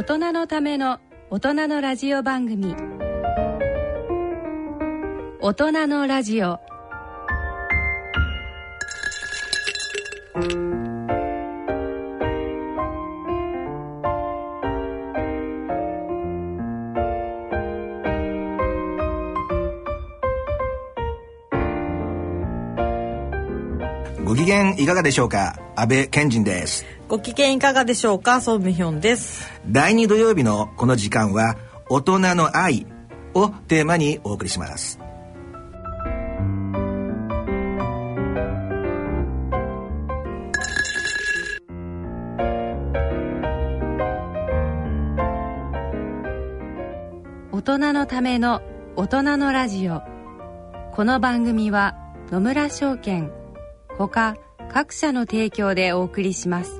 大人のための大人のラジオ番組。大人のラジオ。ご機嫌いかがでしょうか？安倍賢人です。ご機嫌いかがでしょうか？ソンミヒョンです。第2土曜日のこの時間は大人の愛をテーマにお送りします。大人のための大人のラジオ。この番組は野村証券ほか各社の提供でお送りします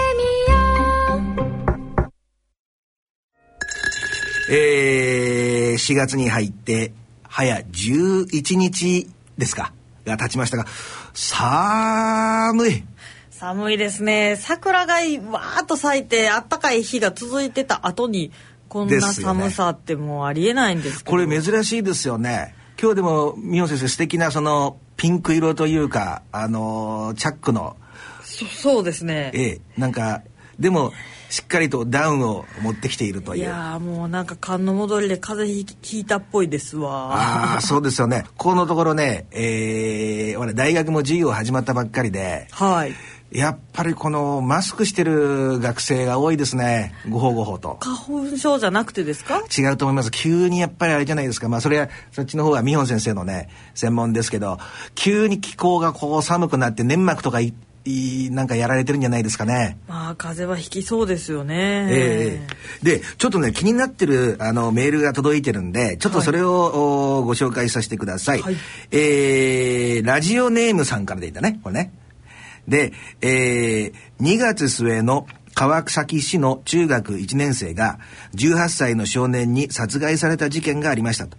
えー、4月に入って早11日ですかが経ちましたが寒い。寒いですね。桜がわーっと咲いてあったかい日が続いてた後にこんな寒さってもうありえないんですけど。これ珍しいですよね。今日でも美穂先生素敵なそのピンク色というかあのーチャックの。そそうですね。ええなんかでもしっかりとダウンを持ってきているという。いやーもうなんか寒の戻りで風邪ひひいたっぽいですわ。ああそうですよね。このところねえー、俺大学も授業始まったばっかりではい。やっぱりこのマスクしてる学生が多いですね。ごほうごほうと。花粉症じゃなくてですか？違うと思います。急にやっぱりあれじゃないですか。まあそれはそっちの方は美穂先生のね専門ですけど急に気候がこう寒くなって粘膜とかいいなんかやられてるんじゃないですかね。まあ風邪はひきそうですよね。ええでちょっとね気になってるあのメールが届いてるんでちょっとそれを、おご紹介させてください、はい。えーラジオネームさんからでいいんだねこれね。で、えー2月末の川崎市の中学1年生が18歳の少年に殺害された事件がありましたと。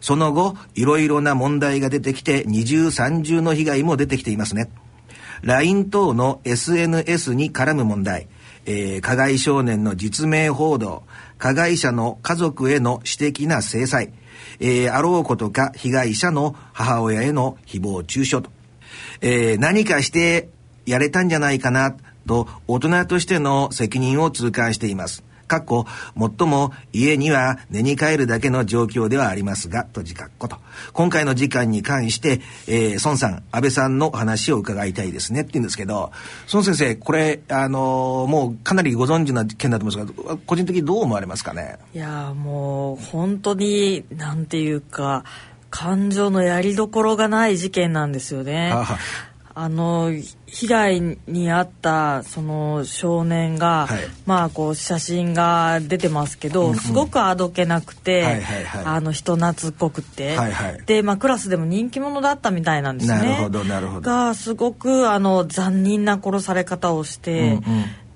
その後いろいろな問題が出てきて二重三重の被害も出てきていますね LINE 等の SNS に絡む問題、えー加害少年の実名報道、加害者の家族への私的な制裁、えーあろうことか被害者の母親への誹謗中傷と、えー何かしてやれたんじゃないかなと大人としての責任を痛感しています。かっこ、もっとも家には寝に帰るだけの状況ではありますが、と自覚こと。今回の時間に関して、えー、孫さん、安倍さんのお話を伺いたいですねって言うんですけど、孫先生、これ、あのーもうかなりご存知な件だと思うんですが、個人的にどう思われますかね？いやーもう本当になんていうか感情のやりどころがない事件なんですよね。はあはああの被害に遭ったその少年が、はい。まあこう写真が出てますけど、すごくあどけなくて、はいはいはい。あの人懐っこくて、はいはい。でまあクラスでも人気者だったみたいなんですね。なるほどなるほど。がすごくあの残忍な殺され方をして、うんうん。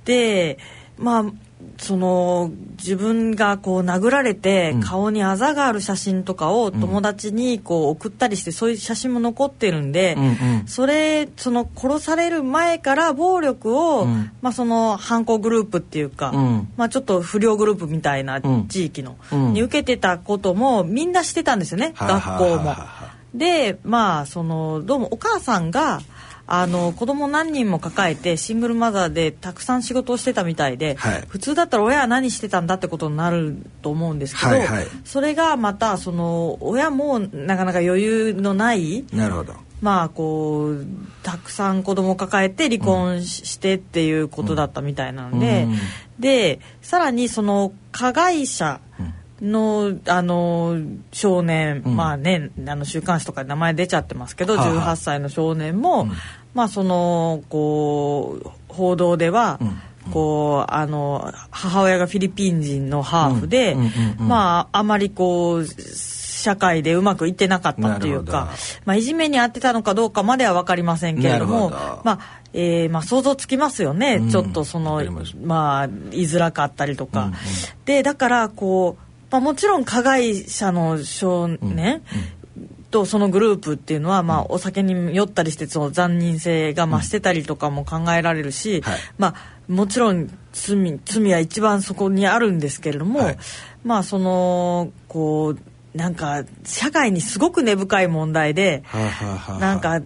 でまあその自分がこう殴られてうん。顔にあざがある写真とかを友達にこう送ったりしてそういう写真も残ってるんで、うんうん。それその殺される前から暴力を、うん。まあ、その犯行グループっていうか、うん。まあ、ちょっと不良グループみたいなうん。地域の、うん。に受けてたこともみんなしてたんですよね、はあ学校も。はあ。でまあそのどうもお母さんがあの子供何人も抱えてシングルマザーでたくさん仕事をしてたみたいで、はい。普通だったら親は何してたんだってことになると思うんですけど、はいはい。それがまたその親もなかなか余裕のないなるほど。まあこうたくさん子供を抱えて離婚し,、してっていうことだったみたいなので、うん。でさらにその加害者のあの少年、うん。まあねあの週刊誌とかで名前出ちゃってますけど、はあはあ18歳の少年も、うん。まあそのこう報道では、うん。こうあの母親がフィリピン人のハーフで、まああまりこう社会でうまくいってなかったっていうかまあ、いじめに遭ってたのかどうかまでは分かりませんけれどもまあえーまあ、想像つきますよね、うん。ちょっとそのます。まあ言いづらかったりとか、でだからこう、まあ、もちろん加害者の少年、とそのグループっていうのは、まあ、お酒に酔ったりしてその残忍性が増してたりとかも考えられるし、はい。まあ、もちろん罪罪は一番そこにあるんですけれども、はい。まあそのこうなんか社会にすごく根深い問題で、はあはあはあ。なんか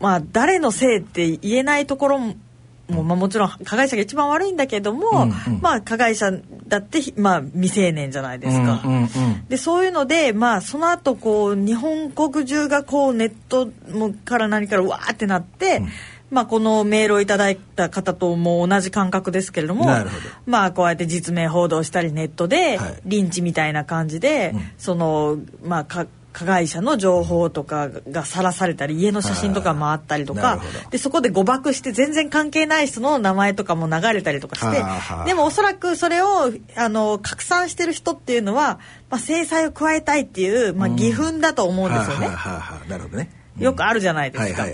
まあ誰のせいって言えないところも。もまあ、もちろん加害者が一番悪いんだけども、うんうん。まあ加害者だって、まあ、未成年じゃないですか。うんうんうん。でそういうので、まあ、その後こう日本国中がこうネットもから何からわーってなって、まあ、このメールをいただいた方とも同じ感覚ですけれどもまあ、こうやって実名報道したりネットで、はい。リンチみたいな感じで、うん。そのまあか加害者の情報とかがさらされたり家の写真とか回ったりとかでそこで誤爆して全然関係ない人の名前とかも流れたりとかしてでもおそらくそれをあの拡散してる人っていうのは、まあ、制裁を加えたいっていう、まあ、義憤だと思うんですよね。なるほどね。よくあるじゃないですか。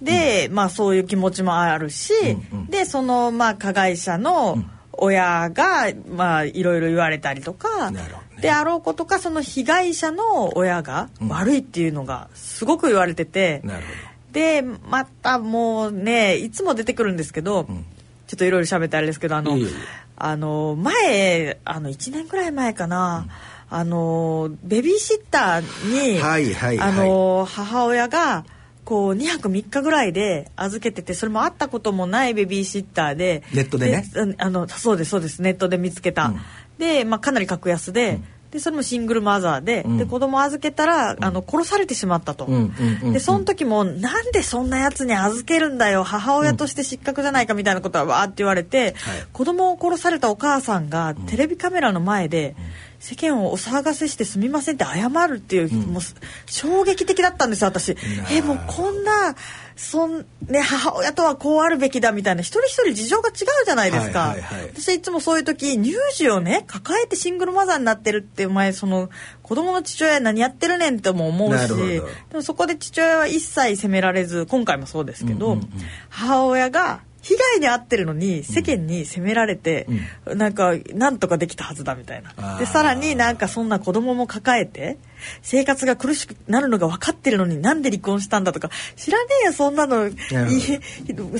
で、まあそういう気持ちもあるし、うんうん。でそのまあ加害者の親がまあいろいろ言われたりとか、なるほど。ねであろうことかその被害者の親が悪いっていうのがすごく言われてて、なるほでまたもうねいつも出てくるんですけど、ん。ちょっといろいろ喋ってあれですけどあのいえいえ。あの前あの1年ぐらい前かな、あのベビーシッターに、はいはいはい。あの母親がこう2泊3日ぐらいで預けててそれも会ったこともないベビーシッターでネットでね。うんあのそうですそうですネットで見つけた、うんで、まあ、かなり格安で,、でそれもシングルマザーで,、うん。で子供預けたらあの殺されてしまったと。うんうんうんうん。でその時もなんでそんなやつに預けるんだよ母親として失格じゃないかみたいなことはわーって言われて、子供を殺されたお母さんがテレビカメラの前で世間をお騒がせしてすみませんって謝るっていう、もう衝撃的だったん。ですよ私。えもうこんなそんね母親とはこうあるべきだみたいな一人一人事情が違うじゃないですか。はいはいはい。私はいつもそういう時乳児をね抱えてシングルマザーになってるってお前その子供の父親何やってるねんっても思うしでもそこで父親は一切責められず今回もそうですけど、うんうんうん。母親が被害に遭ってるのに世間に責められて、なんかなんとかできたはずだみたいな。でさらになんかそんな子供も抱えて生活が苦しくなるのが分かってるのになんで離婚したんだとか。知らねえよそんなの。い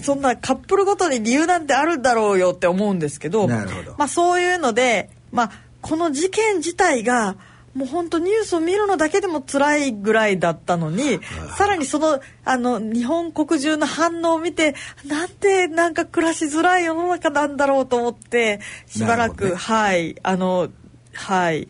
そんなカップルごとに理由なんてあるんだろうよって思うんですけど。まあ、そういうので、まあ、この事件自体がもう本当ニュースを見るのだけでも辛いぐらいだったのにさらにそのあの日本国中の反応を見てなんてなんか暮らしづらい世の中なんだろうと思ってしばらく、ね。はいあのはい、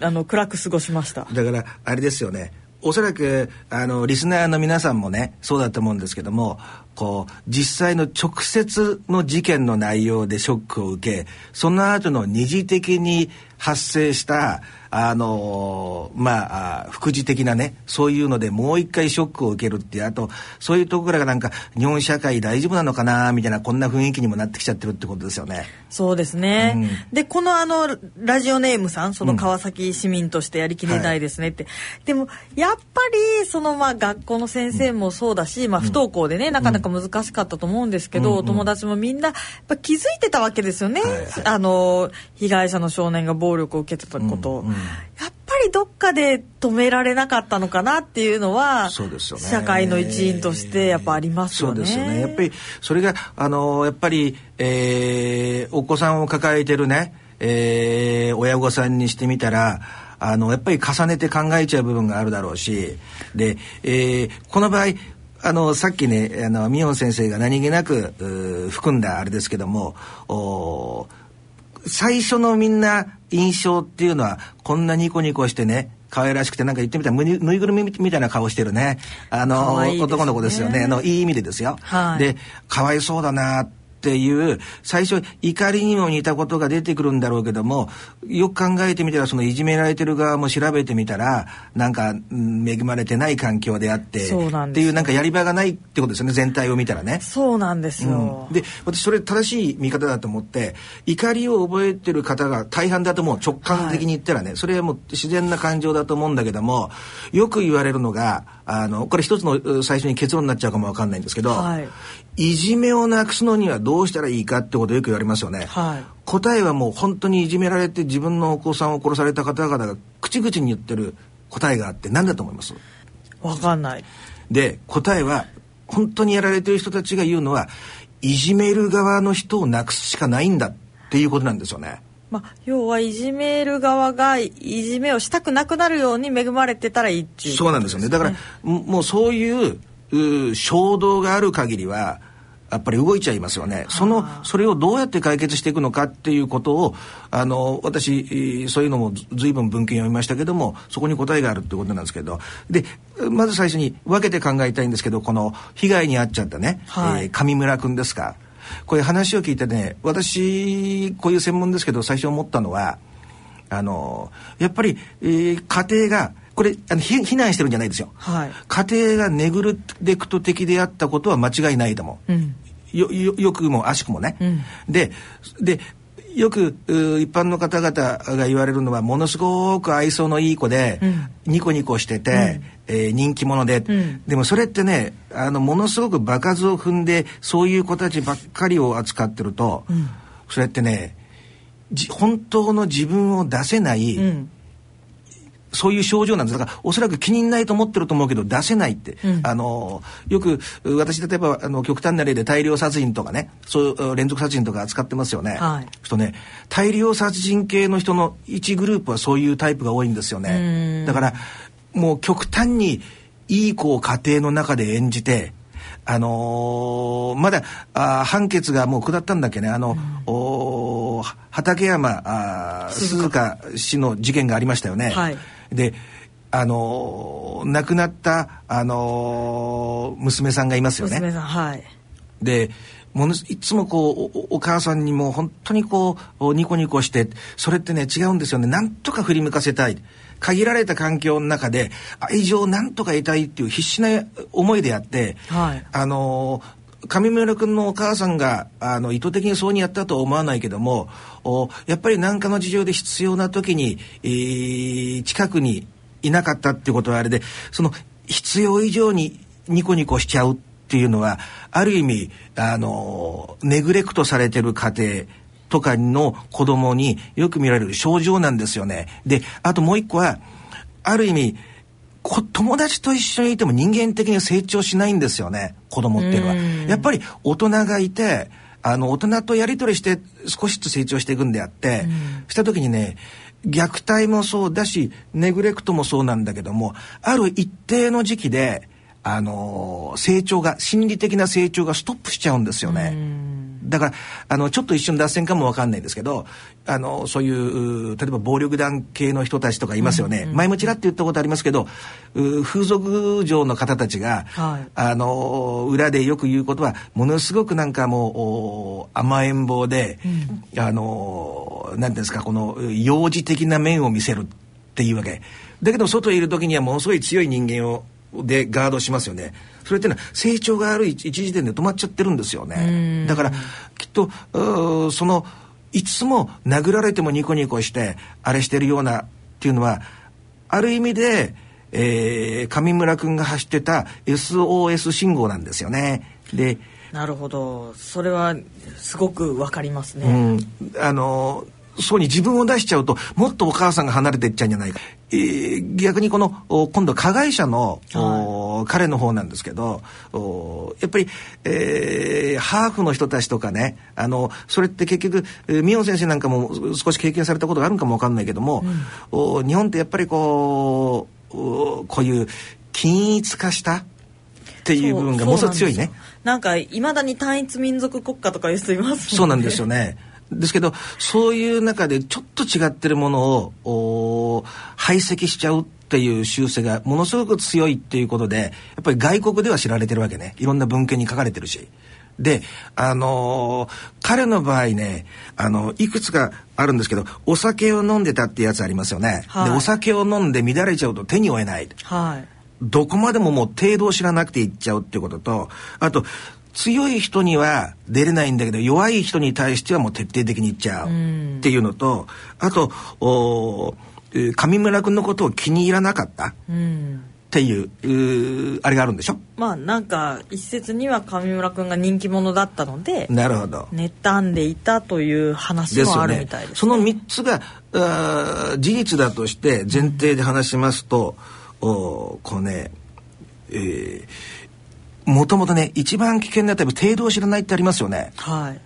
あの暗く過ごしました。だからあれですよね。おそらくあのリスナーの皆さんもねそうだと思うんですけどもこう実際の直接の事件の内容でショックを受けその後の二次的に発生したあのまああ副次的なねそういうのでもう一回ショックを受けるっていうあとそういうところがなんか日本社会大丈夫なのかなみたいなこんな雰囲気にもなってきちゃってるってことですよね。そうですね、うん。でこのあのラジオネームさんその川崎市民としてやりきれないですねって、でもやっぱりそのまあ学校の先生もそうだし、まあ、不登校でね、なかなかか難しかったと思うんですけど、お友達もみんなやっぱ気づいてたわけですよね、はいはい。あの被害者の少年が暴力を受けてたこと。を、うんうん。やっぱりどっかで止められなかったのかなっていうのはそうですよね。社会の一員としてやっぱありますよね。そうですよね。やっぱり、それが、あの、やっぱり、えーお子さんを抱えてるね、えー親御さんにしてみたら、あの、やっぱり重ねて考えちゃう部分があるだろうし、で、えーこの場合、あの、さっきね、あの、ミヨン先生が何気なく、含んだあれですけども、お最初のみんな印象っていうのはこんなニコニコしてね可愛らしくてなんか言ってみたらぬいぐるみみたいな顔してるね。あのいですね。男の子ですよね。あのいい意味でですよ、はい。でかわいそうだなっていう最初怒りにも似たことが出てくるんだろうけどもよく考えてみたらそのいじめられてる側も調べてみたらなんかうん恵まれてない環境であってっていうなんかやり場がないってことですよね全体を見たらね。そうなんですよ。で私それ正しい見方だと思って怒りを覚えてる方が大半だと思う直感的に言ったらね、それはもう自然な感情だと思うんだけどもよく言われるのがあのこれ一つのう最初に結論になっちゃうかもわかんないんですけど、はいいじめをなくすのにはどうしたらいいかってことをよく言われますよね。はい答えはもう本当にいじめられて自分のお子さんを殺された方々が口々に言ってる答えがあって何だと思います？わかんない。で答えは本当にやられてる人たちが言うのはいじめる側の人をなくすしかないんだっていうことなんですよね。まあ、要はいじめる側がいじめをしたくなくなるように恵まれてたらいいっていうそうなんですよね。だから、ももうそういうう衝動がある限りは、やっぱり動いちゃいますよね。その、それをどうやって解決していくのかっていうことを、あの、私、えーそういうのもずずいぶん文献読みましたけども、そこに答えがあるってことなんですけど、で、まず最初に分けて考えたいんですけど、この被害に遭っちゃったね、はいえー上村君ですか。これ話を聞いてね、私、こういう専門ですけど、最初思ったのは、あのやっぱり、えー家庭がこれあのひ非難してるんじゃないですよ、はい。家庭がネグレクト的であったことは間違いないと思う、うん。よよよくも悪しくもね、うん。ででよくう一般の方々が言われるのはものすごく愛想のいい子で、うん。ニコニコしてて、えー人気者で、ん。でもそれってねあのものすごく場数を踏んでそういう子たちばっかりを扱ってると、それってねじ本当の自分を出せない、うんそういう症状なんです。だからおそらく気にないと思ってると思うけど出せないって、うん。あのよくう私例えばあの極端な例で大量殺人とかねそういうう連続殺人とか扱ってますよね。はい。とね大量殺人系の人の1グループはそういうタイプが多いんですよね。だからもう極端にいい子を家庭の中で演じてあのーまだあー判決がもう下ったんだっけね。あの、おー畠山あー鈴鹿氏の事件がありましたよね。はいであのー亡くなった、あのー娘さんがいますよね。娘さんはい。でものすいつもこうおお母さんにも本当にこうおニコニコしてそれってね違うんですよね。なんとか振り向かせたい。限られた環境の中で愛情をなんとか得たいっていう必死な思いであって、はい。あの上村君のお母さんがあの意図的にそうにやったとは思わないけどもおやっぱり何かの事情で必要な時に、えー近くにいなかったっていうことはあれでその必要以上にニコニコしちゃうっていうのはある意味あのネグレクトされてる家庭とかの子供によく見られる症状なんですよね。であともう一個はある意味友達と一緒にいても人間的に成長しないんですよね子供っていうのは。やっぱり大人がいてあの大人とやり取りして少しずつ成長していくんであって、した時にね虐待もそうだしネグレクトもそうなんだけどもある一定の時期であのー成長が心理的な成長がストップしちゃうんですよね。だからあのちょっと一瞬脱線かもわかんないですけどあのそういうう例えば暴力団系の人たちとかいますよね、前もちらって言ったことありますけどう風俗嬢の方たちが、はい。あの裏でよく言うことはものすごくなんかもうお甘えん坊で、あのなんていうんですかこの幼児的な面を見せるっていうわけ。だけど外にいる時にはものすごい強い人間をでガードしますよね。それってのは成長がある一一時点で止まっちゃってるんですよね。だからきっとそのいつも殴られてもニコニコしてあれしてるようなっていうのはある意味で、えー上村君が走ってた SOS 信号なんですよね。でなるほど。それはすごくわかりますね、うん、あのそうに自分を出しちゃうともっとお母さんが離れていっちゃうんじゃないか、えー逆にこのお今度は加害者の、お彼の方なんですけどおやっぱり、えーハーフの人たちとかねあのそれって結局えーミオン先生なんかも少し経験されたことがあるんかもわかんないけども、お日本ってやっぱりこうおこういう均一化したっていう部分がものすごく強いね。なんかいまだに単一民族国家とかいう人いますもんねそうなんですよね。ですけどそういう中でちょっと違ってるものをお排斥しちゃうっていう習性がものすごく強いっていうことでやっぱり外国では知られてるわけねいろんな文献に書かれてるし。で、あのー彼の場合ね、あの、いくつかあるんですけど、お酒を飲んでたってやつありますよね。はいで、お酒を飲んで乱れちゃうと手に負えない。はいどこまでももう程度を知らなくていっちゃうっていうことと、あと、強い人には出れないんだけど、弱い人に対してはもう徹底的にいっちゃうっていうのと、あと、お上村君のことを気に入らなかったっうん。ていう、あれがあるんでしょ？まあなんか一説には上村君が人気者だったのでなるほど。妬んでいたという話もあるみたいです,、その3つがあー事実だとして前提で話しますと、おこうねえーもともとね一番危険なタイプ程度を知らないってありますよね。はい。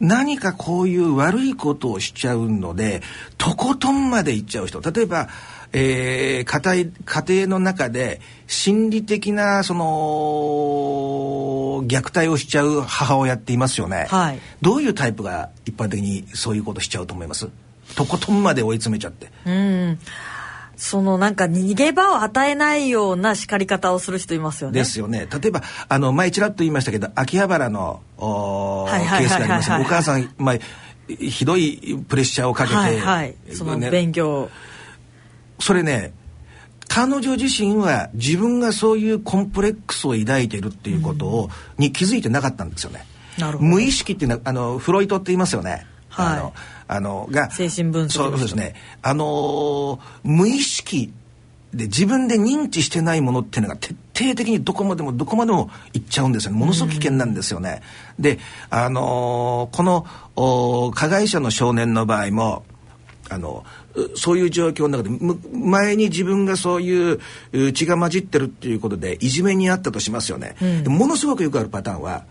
何かこういう悪いことをしちゃうのでとことんまでいっちゃう人。例えばえー家庭家庭の中で心理的なその虐待をしちゃう母親っていますよね、はい。どういうタイプが一般的にそういうことしちゃうと思います？とことんまで追い詰めちゃって。うんそのなんか逃げ場を与えないような叱り方をする人いますよね。ですよね。例えばあの前ちらっと言いましたけど秋葉原のおケースがありますはいお母さん、まあ、ひどいプレッシャーをかけて、はいはい。そのね。勉強、それね彼女自身は自分がそういうコンプレックスを抱いているっていうことを、に気づいてなかったんですよね。なるほど。無意識っていうのはあのフロイトって言いますよね。はい。あのあのが精神分析そうですね。あのー無意識で自分で認知してないものっていうのが徹底的にどこまでもどこまでも行っちゃうんですよね。ものすごく危険なんですよね。で、あのーこの加害者の少年の場合もあのうそういう状況の中でむ前に自分がそういうう血が混じってるっていうことでいじめにあったとしますよね、でものすごくよくあるパターンは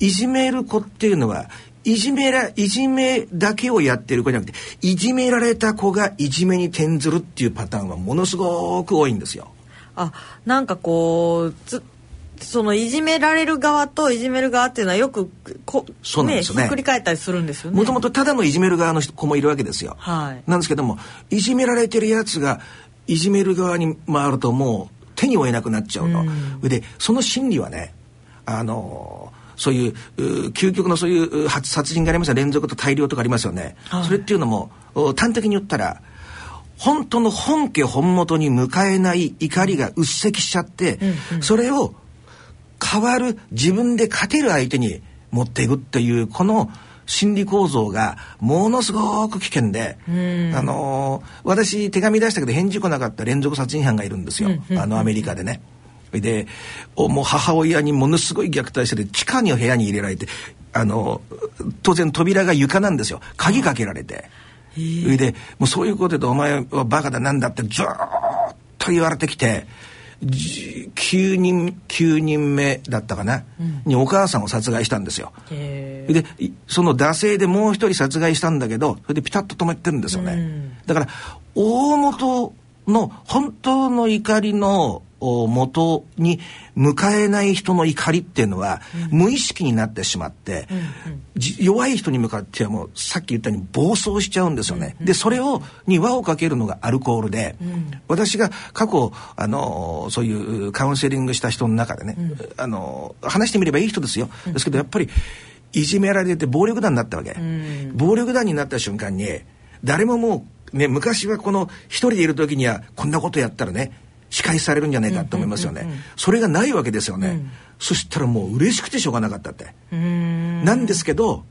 いじめる子っていうのはいじめらいじめだけをやってる子じゃなくていじめられた子がいじめに転ずるっていうパターンはものすごく多いんですよ。あなんかこうつそのいじめられる側といじめる側っていうのはよくこそうなんですよねひっくり返ったりするんですよねもともとただのいじめる側の人子もいるわけですよ。はいなんですけどもいじめられてるやつがいじめる側に回るともう手に負えなくなっちゃうと。でその心理はねあのそういうう究極のそういうう殺殺人がありますよ連続と大量とかありますよね。はい。それっていうのもお端的に言ったら本当の本家本元に迎えない怒りがうっせきしちゃって、それを変わる自分で勝てる相手に持っていくっていうこの心理構造がものすごく危険で、あのー私手紙出したけど返事来なかった連続殺人犯がいるんですよ、あのアメリカでね。でおもう母親にものすごい虐待してて地下に部屋に入れられてあの当然扉が床なんですよ鍵かけられて。それでもうそういうことでお前はバカだなんだってずーっと言われてきてじ9人9人目だったかな、にお母さんを殺害したんですよ。へでいその惰性でもう一人殺害したんだけどそれでピタッと止めてるんですよね。だから大元の本当の怒りのお元に迎えない人の怒りっていうのは、無意識になってしまって、じ弱い人に向かってはもうさっき言ったように暴走しちゃうんですよね。でそれをに輪をかけるのがアルコールで、私が過去あのそういうカウンセリングした人の中でね、あの話してみればいい人ですよ。ですけどやっぱりいじめられて暴力団になったわけ、暴力団になった瞬間に誰ももうね昔はこの一人でいる時にはこんなことやったらね仕返しされるんじゃないかと思いますよね、それがないわけですよね、そしたらもう嬉しくてしょうがなかったって。なんですけど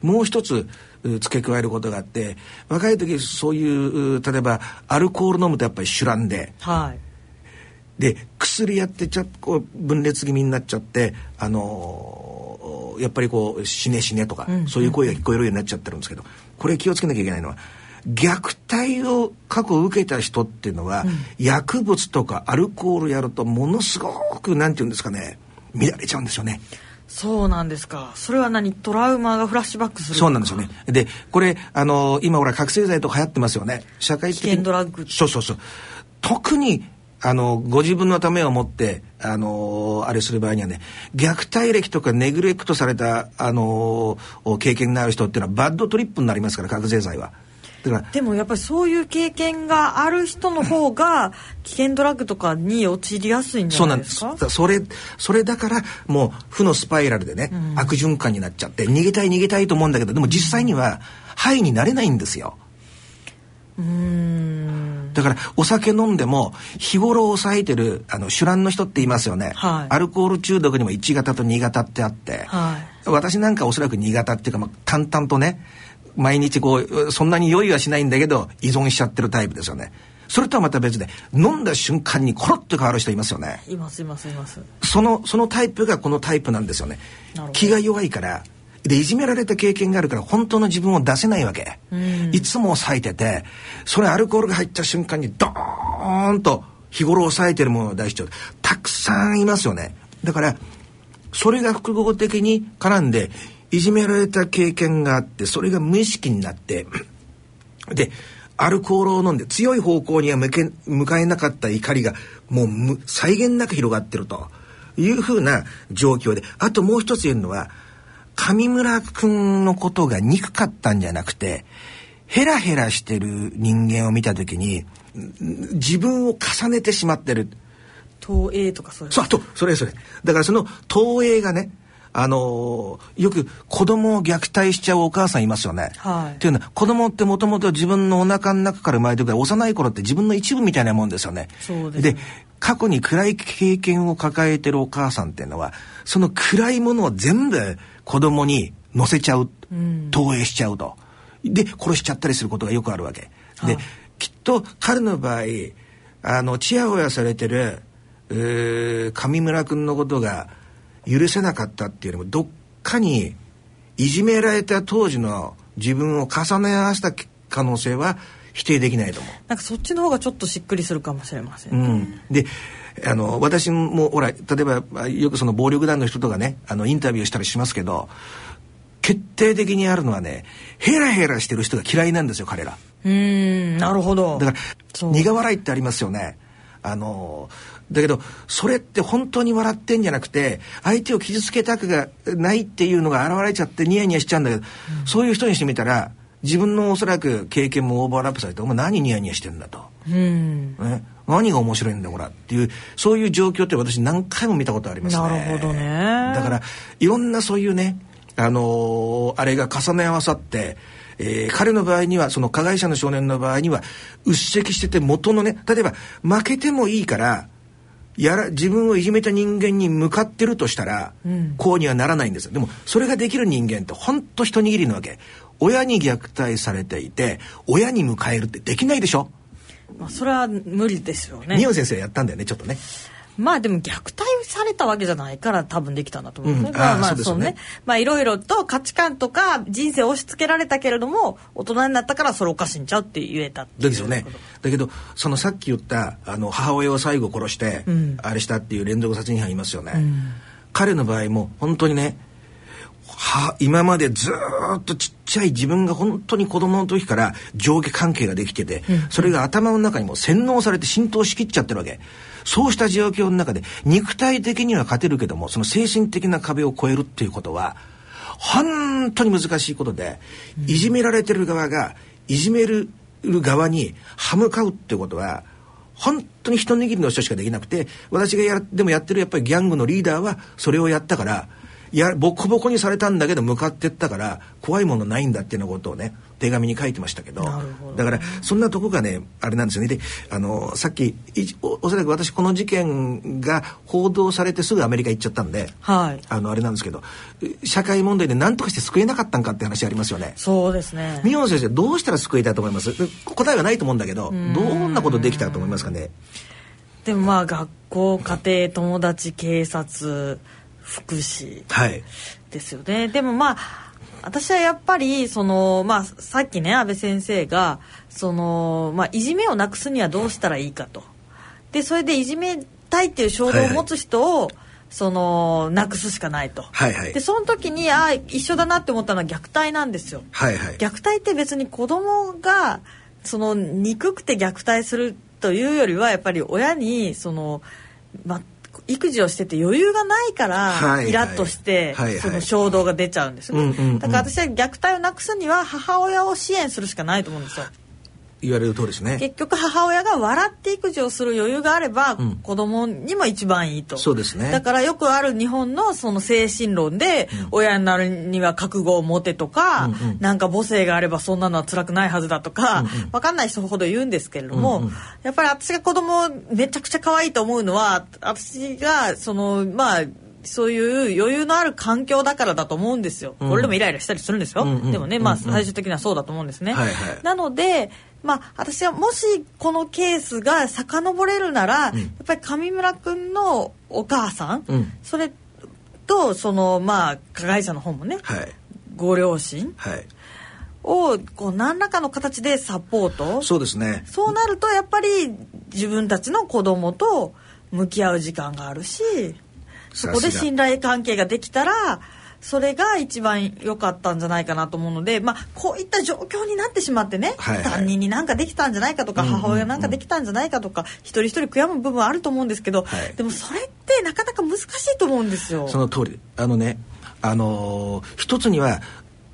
もう一つう付け加えることがあって若い時そういうう例えばアルコール飲むとやっぱり酒乱で。はい。で薬やってちょっとこう分裂気味になっちゃってあのーやっぱりこう死ね死ねとか、そういう声が聞こえるようになっちゃってるんですけどこれ気をつけなきゃいけないのは虐待を過去受けた人っていうのは、薬物とかアルコールやるとものすごくなんて言うんですかね乱れちゃうんですよね。そうなんですかそれは何？トラウマがフラッシュバックするそうなんですよね。で、これ、あの今ほら覚醒剤とか流行ってますよね。社会的に危険ドラッグそうそうそう。特に、あの、ご自分のためを思って、あのあれする場合にはね、虐待歴とかネグレクトされた、あの経験のある人っていうのはバッドトリップになりますから、覚醒剤は。でもやっぱりそういう経験がある人の方が 危険ドラッグとかに陥りやすいんじそうないんですす。ゃなでかだからそれ、それだから、もう負のスパイラルでね、悪循環になっちゃって、逃げたい逃げたいと思うんだけど、でも実際には、肺になれないんですよ。だからお酒飲んでも日頃抑えてるあの酒乱の人って言いますよね、はい。アルコール中毒にも1型と2型ってあって、はい。私なんかおそらく2型っていうか、まあ、淡々とね毎日こうそんなに酔いはしないんだけど依存しちゃってるタイプですよね。それとはまた別で飲んだ瞬間にコロッと変わる人いますよね。いますいますいます。そのそのタイプがこのタイプなんですよね。気が弱いからでいじめられた経験があるから本当の自分を出せないわけ、いつも抑えててそれアルコールが入った瞬間にドーンと日頃抑えてるものを出しちゃう。たくさんいますよね。だからそれが複合的に絡んでいじめられた経験があってそれが無意識になってでアルコールを飲んで強い方向には向け向かえなかった怒りがもうむ際限なく広がってるというふうな状況であともう一つ言えるのは上村君のことが憎かったんじゃなくてヘラヘラしてる人間を見た時にん自分を重ねてしまってる。東映とかそういう。そうあとそれそれ。だからその投影がねあのーよく子供を虐待しちゃうお母さんいますよね。はいっていうのは子供ってもともと自分のお腹の中から生まれてくる幼い頃って自分の一部みたいなもんですよね。そうですね過去に暗い経験を抱えてるお母さんっていうのはその暗いものを全部子供に乗せちゃう、投影しちゃうと。で殺しちゃったりすることがよくあるわけ。で、きっと彼の場合あのちやほやされてる上村君のことが許せなかったっていうよりもどっかにいじめられた当時の自分を重ね合わせた可能性は否定できないと思う。なんかそっちの方がちょっとしっくりするかもしれません、うん、であの私もほら例えばあよくその暴力団の人とかねあのインタビューしたりしますけど決定的にあるのはねヘラヘラしてる人が嫌いなんですよ彼ら。うーんなるほどだから苦笑いってありますよね。あのだけどそれって本当に笑ってんじゃなくて相手を傷つけたくがないっていうのが現れちゃってニヤニヤしちゃうんだけど、そういう人にしてみたら自分のおそらく経験もオーバーラップされて「お前何ニヤニヤしてんだ」と。うんね、何が面白いんだこらっていうそういう状況って私何回も見たことありますね。なるほどねだからいろんなそういうねあのーあれが重ね合わさって、えー彼の場合にはその加害者の少年の場合にはうっせきしてて元のね例えば負けてもいいからやら自分をいじめた人間に向かってるとしたら、こうにはならないんですよ。でもそれができる人間って本当一握りなわけ。親に虐待されていて親に迎えるってできないでしょ？まあ、それは無理ですよね。ニオ先生やったんだよねちょっとねまあでも虐待されたわけじゃないから多分できたんだと思うんですうん。まあまあそうね。まあいろいろと価値観とか人生を押し付けられたけれども大人になったからそれおかしいんちゃうって言えたっていうですよね。だけどそのさっき言ったあの母親を最後殺して、ん。あれしたっていう連続殺人犯いますよね、彼の場合も本当にねは今までずーっとちっちゃい自分が本当に子供の時から上下関係ができてて、それが頭の中にも洗脳されて浸透しきっちゃってるわけそうした状況の中で肉体的には勝てるけどもその精神的な壁を越えるっていうことは本当に難しいことで、いじめられてる側がいじめる側に歯向かうっていうことは本当に一握りの人しかできなくて私がやでもやってるやっぱりギャングのリーダーはそれをやったからやボコボコにされたんだけど向かってったから怖いものないんだっていうようなことをね手紙に書いてましたけどだからそんなとこがねあれなんですよね。であのさっきいおおそらく私この事件が報道されてすぐアメリカ行っちゃったんではい。あのあれなんですけど社会問題で何とかして救えなかったんかって話ありますよね。そうですね。宮本先生どうしたら救いたいと思います？で答えはないと思うんだけどどんなことできたと思いますかね？でもまあ学校家庭友達警察福祉はい。ですよね。でもまあ私はやっぱりその、まあ、さっきね安倍先生がその、まあ、いじめをなくすにはどうしたらいいかとでそれでいじめたいっていう衝動を持つ人を、そのなくすしかないと。はいはいでその時にあ一緒だなって思ったのは虐待なんですよ。はいはい虐待って別に子供がその憎くて虐待するというよりはやっぱり親にその、ま、育児をしてて余裕がないからイラッとしてその衝動が出ちゃうんですね。だから私は虐待をなくすには母親を支援するしかないと思うんですよ言われる通りですね。結局母親が笑って育児をする余裕があれば、ん。子供にも一番いいと。そうですね。だからよくある日本のその精神論で、親になるには覚悟を持てとか、うんうん。なんか母性があればそんなのは辛くないはずだとか、わかんない人ほど言うんですけれども、うんうんやっぱり私が子供めちゃくちゃ可愛いと思うのは私がそのまあそういう余裕のある環境だからだと思うんですよ。うん。これでもイライラしたりするんですよ。うんうんでもね、まあうんうん最終的にはそうだと思うんですね。はいはい。なので、まあ、私はもしこのケースが遡れるなら、うん。やっぱり上村君のお母さん、うん。それとそのまあ加害者の方もねはい。ご両親はい。をこう何らかの形でサポート。そうですね。そうなるとやっぱり自分たちの子供と向き合う時間があるしそこで信頼関係ができたらそれが一番良かったんじゃないかなと思うので、まあ、こういった状況になってしまってね、はいはい。担任になんかできたんじゃないかとか、うんうんうん。母親なんかできたんじゃないかとか一人一人悔やむ部分はあると思うんですけど、はい。でもそれってなかなか難しいと思うんですよ。その通り。あのねあのー一つには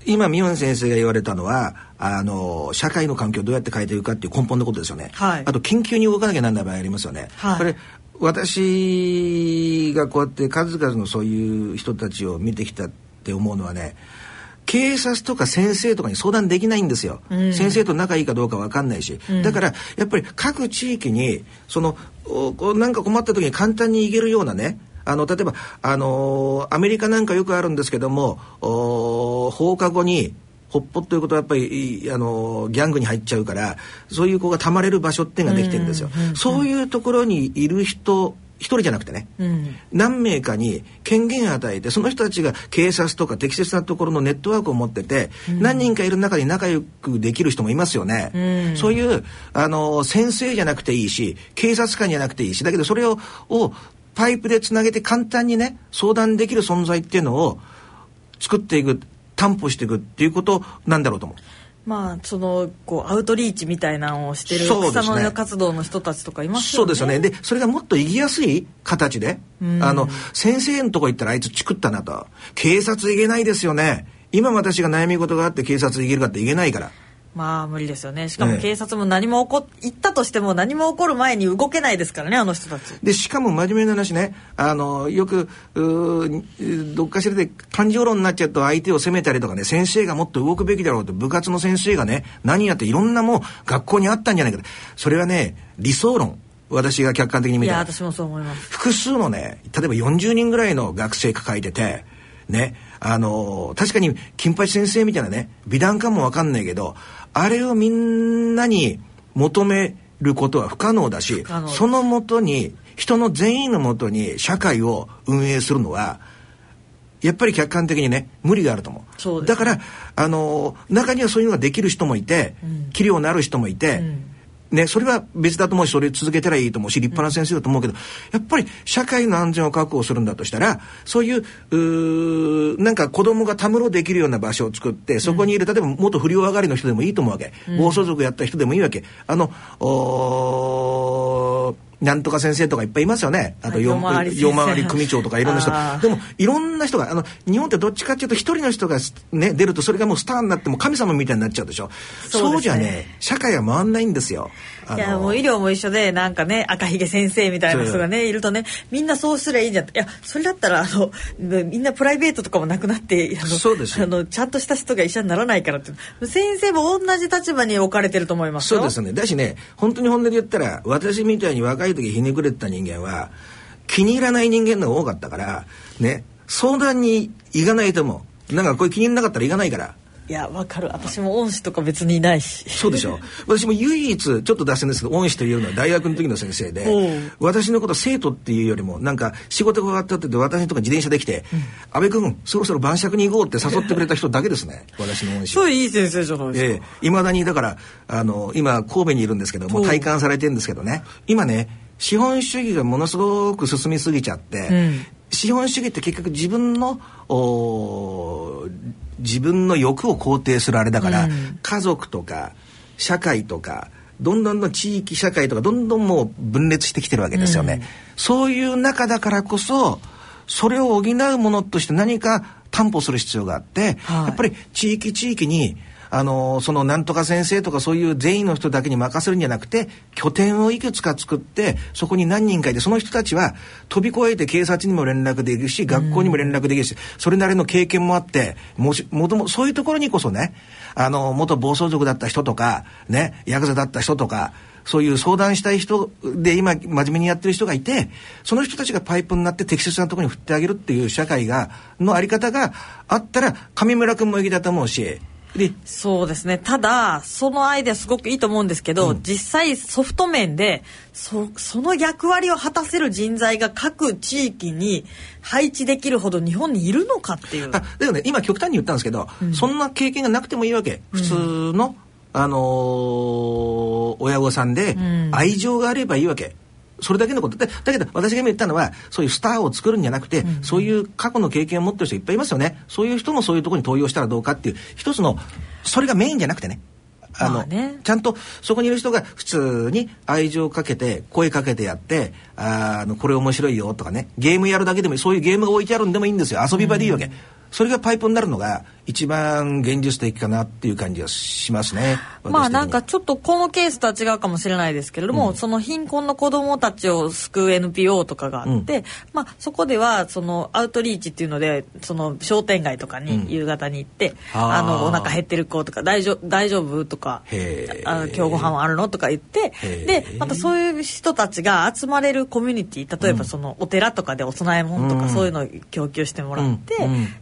今ミヨン先生が言われたのはあのー社会の環境をどうやって変えていくかっていう根本のことですよね、はい。あと緊急に動かなきゃなんない場合ありますよね、はい。これ私がこうやって数々のそういう人たちを見てきたって思うのはね警察とか先生とかに相談できないんですよ、うん。先生と仲いいかどうか分かんないし、うん。だからやっぱり各地域にそのおこうなんか困った時に簡単に行けるようなねあの例えば、あのーアメリカなんかよくあるんですけどもお放課後にほっぽっということはやっぱり、いあのーギャングに入っちゃうからそういう子がたまれる場所っていうのができてるんですよ。うんうんうん。そういうところにいる人一人じゃなくてね、うん。何名かに権限を与えてその人たちが警察とか適切なところのネットワークを持ってて、何人かいる中に仲良くできる人もいますよね、うん。そういうあの先生じゃなくていいし警察官じゃなくていいしだけどそれををパイプでつなげて簡単にね相談できる存在っていうのを作っていく担保していくっていうことなんだろうと思う。まあそのこうアウトリーチみたいなのをしてる草の根活動の人たちとかいますよね。そうですよね。で、それがもっと行きやすい形で、うんあの、先生のとこ行ったらあいつチクったなと。警察行けないですよね。今私が悩み事があって警察行けるかって行けないから。まあ無理ですよね。しかもええ警察も何も起こ行ったとしても何も起こる前に動けないですからねあの人たち。で、しかも真面目な話ね、あの、よく、うーどっかしらで感情論になっちゃうと相手を責めたりとかね、先生がもっと動くべきだろうと、部活の先生がね、何やっていろんなもう学校にあったんじゃないかと。それはね、理想論。私が客観的にい見たら。や私もそう思います。複数のね例えば40人ぐらいの学生抱えててねあの確かに金八先生みたいなね美談かもわかんないけどあれをみんなに求めることは不可能だしそのもとに人の全員のもとに社会を運営するのはやっぱり客観的にね無理があると思う。だからあの中にはそういうのができる人もいて、うん。器量のある人もいて、うんね、それは別だと思うしそれ続けたらいいと思うし立派な先生だと思うけど、やっぱり社会の安全を確保するんだとしたらそういううーなんか子供がたむろできるような場所を作ってそこにいる、例えば元不良上がりの人でもいいと思うわけ、暴走族やった人でもいいわけ。あのおーなんとか先生とかいっぱいいますよね。あとはい四夜回り組長とかいろんな人。でもいろんな人があの日本ってどっちかっていうと一人の人がね出るとそれがもうスターになっても神様みたいになっちゃうでしょ。そうね。じゃね社会は回んないんですよ。あいやもう医療も一緒でなんかね赤ひげ先生みたいな人がねいるとねみんなそうすりゃいいんじゃん。いやそれだったらあのみんなプライベートとかもなくなってあのちゃんとした人が医者にならないからって。先生も同じ立場に置かれてると思いますよ。そうですね。だしね本当に本音で言ったら私みたいに若い時ひねくれてた人間は気に入らない人間の方が多かったからね相談に行かないと思うなんかこれ気に入らなかったら行かないからいやわかる。私も恩師とか別にいないし。そうでしょ。私も唯一ちょっと脱線ですけど恩師というのは大学の時の先生で私のこと生徒っていうよりもなんか仕事が終わったって私のとこ自転車で来て「阿部君そろそろ晩酌に行こう」って誘ってくれた人だけですね。私の恩師そういい先生じゃないですか。いま、だにだからあの今神戸にいるんですけども体感されてるんですけどね。今ね資本主義がものすごく進みすぎちゃって、うん資本主義って結局自分の自分の欲を肯定するあれだから、うん、家族とか社会とかどんどんどん地域社会とかどんどんもう分裂してきてるわけですよね。うん、そういう中だからこそそれを補うものとして何か担保する必要があって、はい、やっぱり地域地域にあのそのなんとか先生とかそういう善意の人だけに任せるんじゃなくて拠点をいくつか作ってそこに何人かいてその人たちは飛び越えて警察にも連絡できるし学校にも連絡できるし、それなりの経験もあってもしもともそういうところにこそねあの元暴走族だった人とかねヤクザだった人とかそういう相談したい人で今真面目にやってる人がいてその人たちがパイプになって適切なところに振ってあげるっていう社会がのあり方があったら上村君もいいだと思うし。そうですね。ただそのアイデアすごくいいと思うんですけど、うん、実際ソフト面でそその役割を果たせる人材が各地域に配置できるほど日本にいるのかっていう。あだよね。今極端に言ったんですけど、うん、そんな経験がなくてもいいわけ。普通の、うん、あのー、親御さんで愛情があればいいわけ。それだけのこと。でだけど私が今言ったのはそういうスターを作るんじゃなくて、うんそういう過去の経験を持ってる人いっぱいいますよね。そういう人もそういうところに登用したらどうかっていう一つのそれがメインじゃなくてね。あの、まあね、ちゃんとそこにいる人が普通に愛情をかけて声かけてやってあのこれ面白いよとかね。ゲームやるだけでもそういうゲームが置いてあるんでもいいんですよ。遊び場でいいわけ、うん、それがパイプになるのが一番現実的かなっていう感じがしますね。まあなんかちょっとこのケースとは違うかもしれないですけれども、うん、その貧困の子どもたちを救う NPO とかがあって、うん、まあそこではそのアウトリーチっていうのでその商店街とかに夕方に行って、うん、あのお腹減ってる子とか大丈夫大丈夫とかあ今日ご飯あるのとか言ってでまたそういう人たちが集まれるコミュニティ例えばそのお寺とかでお供え物とかそういうのを供給してもらって、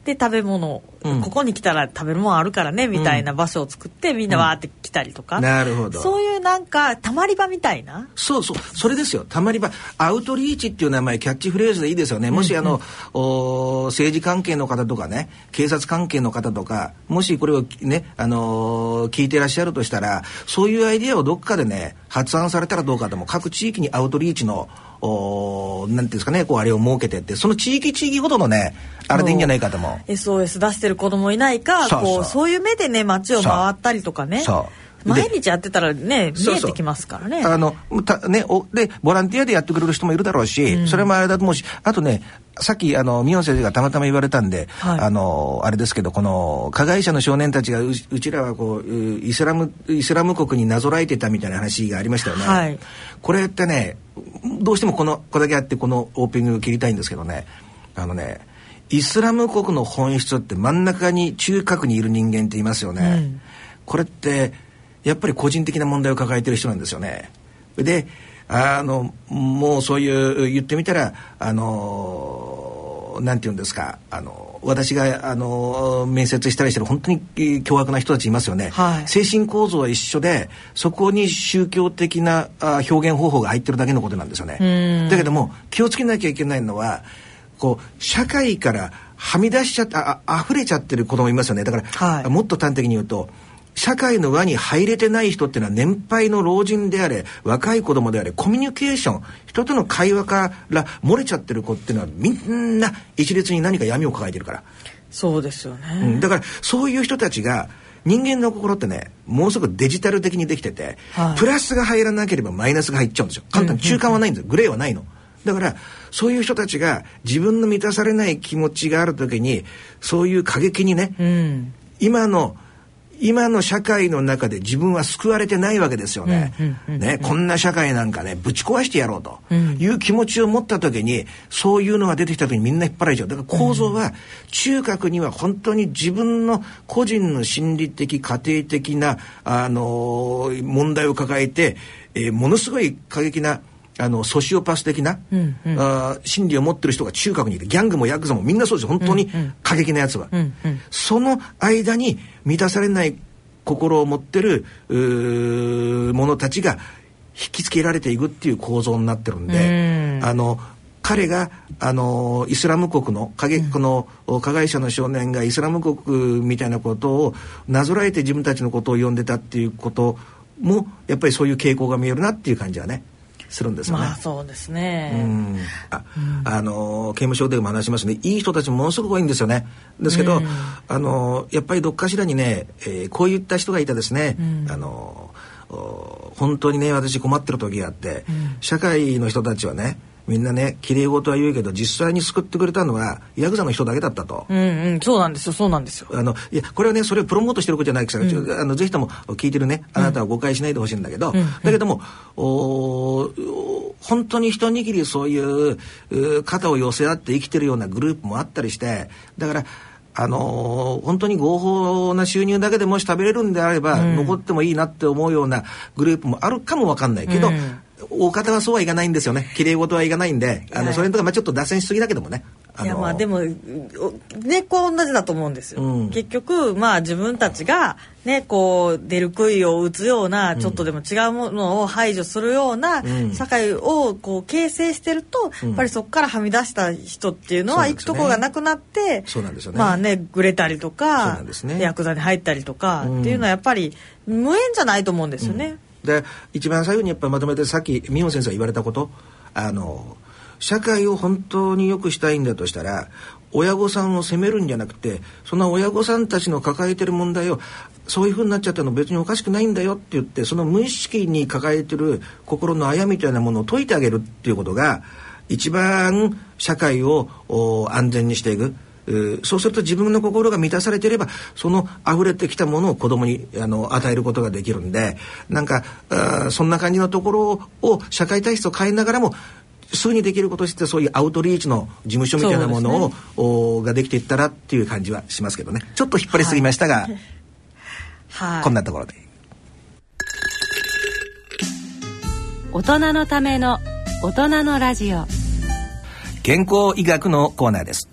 で食べ物。ここに来たら食べるもんあるからねみたいな場所を作ってみんなわーって来たりとか、うん、なるほど。そういうなんかたまり場みたいな。そうそうそれですよ。たまり場。アウトリーチっていう名前キャッチフレーズでいいですよね。もしあの、うんうん、お政治関係の方とかね警察関係の方とかもしこれをねあのー、聞いてらっしゃるとしたらそういうアイディアをどっかでね発案されたらどうかとも各地域にアウトリーチのおなんていうんですかねこうあれを設けてってその地域地域ごとのねあれでいいんじゃないかと思う SOS 出してる子供いないかこうそういう目でね街を回ったりとかね。毎日やってたらね見えてきますからね。あのたねおでボランティアでやってくれる人もいるだろうし、うん、それもあれだと思うしあとねさっきあのミヨン先生がたまたま言われたんで、はい、あのあれですけどこの加害者の少年たちがうちらはこうイスラムイスラム国になぞらえてたみたいな話がありましたよね。はい、これってねどうしてもこのこれだけあってこのオープニング切りたいんですけどねあのねイスラム国の本質って真ん中に中核にいる人間って言いますよね。うん、これってやっぱり個人的な問題を抱えてる人なんですよね。であのもうそういう言ってみたらあのなんて言うんですかあの私があの面接したりしてる本当に凶悪な人たちいますよね、はい、精神構造は一緒でそこに宗教的なあ表現方法が入ってるだけのことなんですよね。だけども気をつけなきゃいけないのはこう社会からはみ出しちゃったあ溢れちゃってる子供いますよね。だから、はい、もっと端的に言うと社会の輪に入れてない人っていうのは年配の老人であれ若い子供であれコミュニケーション人との会話から漏れちゃってる子っていうのはみんな一律に何か闇を抱えてるから。そうですよね、うん、だからそういう人たちが人間の心ってねもうすぐデジタル的にできてて、はい、プラスが入らなければマイナスが入っちゃうんですよ。簡単に中間はないんですよ、グレーはないの。だからそういう人たちが自分の満たされない気持ちがある時にそういう過激にね、うん、今の今の社会の中で自分は救われてないわけですよね。ね、こんな社会なんかね、ぶち壊してやろうという気持ちを持った時に、そういうのが出てきた時にみんな引っ張られちゃう。だから構造は、中核には本当に自分の個人の心理的、家庭的な、あのー、問題を抱えて、えー、ものすごい過激な、あのソシオパス的な、うんうん。あー心理を持ってる人が中核にいてギャングもヤクザもみんなそうですよ本当に過激なやつは、うんうん。その間に満たされない心を持ってる者たちが引きつけられていくっていう構造になってるんで、うん。あの彼があのイスラム国の過激この加害者の少年がイスラム国みたいなことをなぞらえて自分たちのことを呼んでたっていうこともやっぱりそういう傾向が見えるなっていう感じはねするんですよね。まあそうですうね、ん。あ、あの刑務所でも話しますね。いい人たちもものすごく多いんですよね。ですけど、うん。あのやっぱりどっかしらにね、えーこういった人がいたですね、うん。あのお本当にね私困ってる時があって、うん。社会の人たちはねみんなね綺麗事は言うけど実際に救ってくれたのはヤクザの人だけだったと。うんうんそうなんですよそうなんですよ。あのいやこれはねそれをプロモートしてることじゃないから、ちょあのぜひとも聞いてるねあなたは誤解しないでほしいんだけど、うん。だけどもおー本当に一握りそういう肩を寄せ合って生きてるようなグループもあったりしてだからあのー本当に合法な収入だけでもし食べれるんであれば、うん。残ってもいいなって思うようなグループもあるかもわかんないけど、うん大方はそうはいかないんですよね。綺麗事はいかないんであの、はい。それのとかまあちょっと脱線しすぎだけどもね。いやまあでもお根っこは同じだと思うんですよ、うん。結局まあ自分たちがねこう出る杭を打つようなちょっとでも違うものを排除するようなうん。社会をこう形成してると、うん。やっぱりそこからはみ出した人っていうのは行くところがなくなってそうなんですよね。まあねぐれたりとかヤクザに入ったりとかうんっていうのはやっぱり無縁じゃないと思うんですよね。で一番最後にやっぱまとめてさっき美穂先生が言われたことあの社会を本当に良くしたいんだとしたら親御さんを責めるんじゃなくてその親御さんたちの抱えてる問題をそういうふうになっちゃったの別におかしくないんだよって言ってその無意識に抱えてる心のあやみたいなものを解いてあげるっていうことが一番社会を安全にしていく。そうすると自分の心が満たされていればその溢れてきたものを子供にあの与えることができるんでなんかそんな感じのところを社会体質を変えながらもすぐにできることとしてそういうアウトリーチの事務所みたいなものを、おができていったらっていう感じはしますけどねちょっと引っ張りすぎましたが、はい、こんなところで。大人のための大人のラジオ健康医学のコーナーです。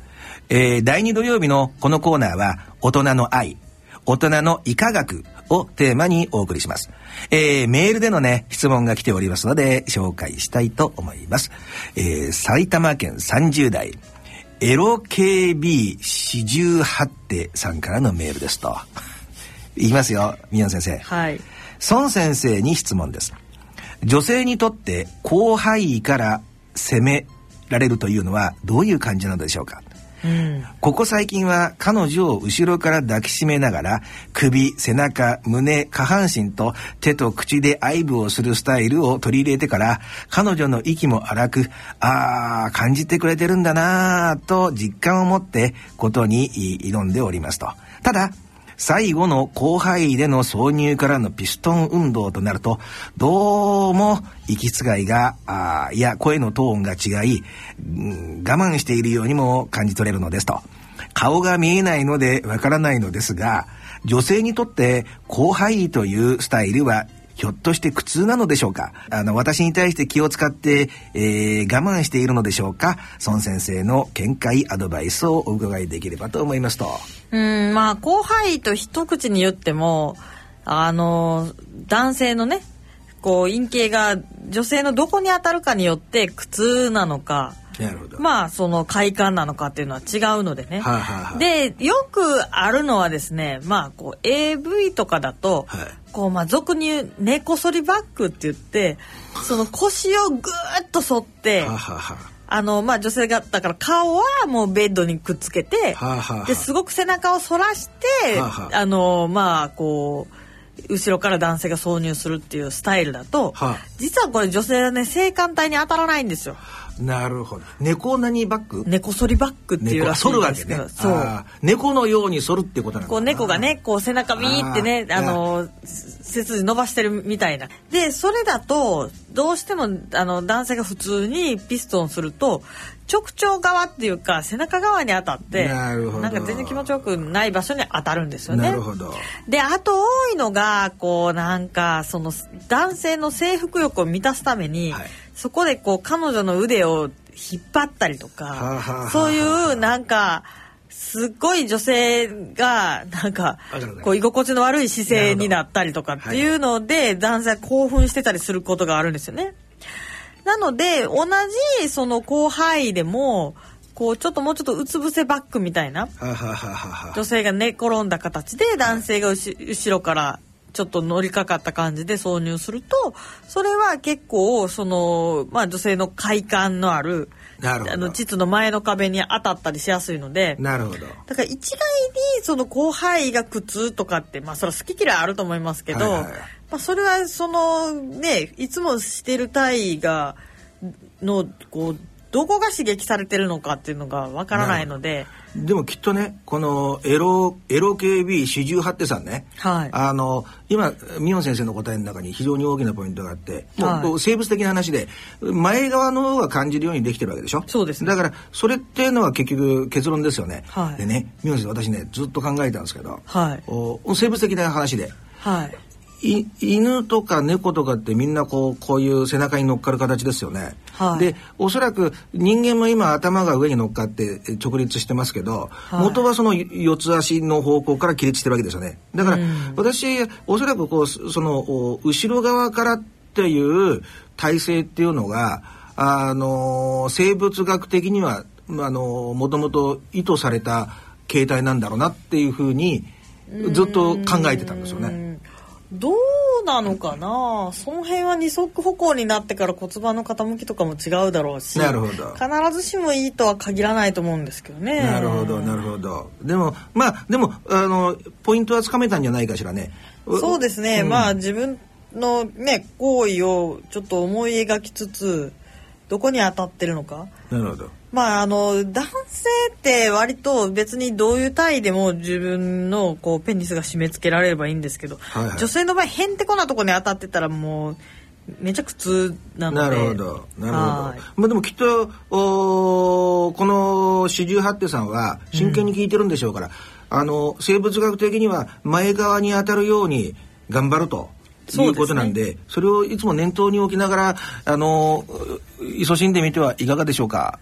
えー第2土曜日のこのコーナーは、大人の愛、大人の医科学をテーマにお送りします。えーメールでのね、質問が来ておりますので、紹介したいと思います。えー埼玉県30代、エロ KB48 手さんからのメールですと。いきますよ、宮野先生。はい孫先生に質問です女性にとって広範囲から攻められるというのはどういう感じなのでしょうか？うんここ最近は彼女を後ろから抱きしめながら首、背中、胸、下半身と手と口で愛撫をするスタイルを取り入れてから彼女の息も荒く、ああ、感じてくれてるんだなと実感を持ってことに挑んでおりますと。ただ、最後の広範囲での挿入からのピストン運動となると、どうも息遣いが、あーいや、声のトーンが違い、うん我慢しているようにも感じ取れるのですと。顔が見えないのでわからないのですが、女性にとって広範囲というスタイルはひょっとして苦痛なのでしょうか？あの、私に対して気を使って、えー我慢しているのでしょうか？孫先生の見解、アドバイスをお伺いできればと思いますと。うんまあ広範囲と一口に言ってもあの男性のねこう陰茎が女性のどこに当たるかによって苦痛なのか。まあその快感なのかっていうのは違うのでね。はいはいはいでよくあるのはですねまあこう AV とかだと、はいこうまあ俗に言う根こそりバックって言ってその腰をぐーっと反って。はあはあはあのまあ女性がだから顔はもうベッドにくっつけて、はあはあはあ。ですごく背中を反らして、はあはあ。あのまあこう後ろから男性が挿入するっていうスタイルだと、はあ。実はこれ女性はね性感帯に当たらないんですよ。あなるほど。猫何バッグ？根こそりバックっていうらしい反るわけねんですけど。そう。猫のように反るってことなんだこう猫がね、こう背中ビーってね、あの、背筋伸ばしてるみたいな。で、それだと、どうしても、あの、男性が普通にピストンすると、直腸側っていうか、背中側に当たって、なんか全然気持ちよくない場所に当たるんですよね。なるほど。で、あと多いのが、こうなんか、その男性の征服欲を満たすために、はいそこでこう彼女の腕を引っ張ったりとはあはあはあかそういうなんかすっごい女性がなんかこう居心地の悪い姿勢になったりとかっていうので男性は興奮してたりすることがあるんですよね。なので同じその広範囲でもこうちょっともうちょっとうつ伏せバックみたいな女性が寝転んだ形で男性が後後ろからちょっと乗りかかった感じで挿入するとそれは結構その、まあ、女性の快感のあるなるほど。あの膣の前の壁に当たったりしやすいのでなるほど。だから一概にその広範囲が苦痛とかってまあそれは好き嫌いあると思いますけど、はいはいはいまあ、それはそのねいつもしてる体位がのこうどこが刺激されてるのかっていうのがわからないので。でもきっとねこのエロエロ KB 四十八手さんね、はい。あの今ミヨン先生の答えの中に非常に大きなポイントがあってもう生物的な話で前側の方が感じるようにできてるわけでしょ？そうですね。だからそれっていうのは結局結論ですよね、はい。でねミヨン先生私ねずっと考えたんですけど、はい。お生物的な話で。はいい犬とか猫とかってみんなこうこういう背中に乗っかる形ですよね。はいでおそらく人間も今頭が上に乗っかってえ直立してますけど、い元はその四つ足の方向から起立してるわけですよね。だから、うん私おそらくこうそそのお後ろ側からっていう体勢っていうのがあの生物学的にはまああのもともと意図された形態なんだろうなっていうふうにずっと考えてたんですよね。うんどうなのかな？その辺は二足歩行になってから骨盤の傾きとかも違うだろうしなるほど。必ずしもいいとは限らないと思うんですけどね。なるほどなるほど。でもまあでもあのポイントはつかめたんじゃないかしらね。そうですね、うん。まあ自分のね行為をちょっと思い描きつつどこに当たってるのか。なるほどまああの男性って割と別にどういう体位でも自分のこうペニスが締め付けられればいいんですけど、はいはい。女性の場合へんてこなとこに当たってたらもうめちゃ苦痛なので。なるほどなるほど。はい。まあでもきっとおーこの四十八手さんは真剣に聞いてるんでしょうから、あの生物学的には前側に当たるように頑張るということなんでそれをいつも念頭に置きながらあのう勤しんでみてはいかがでしょうか？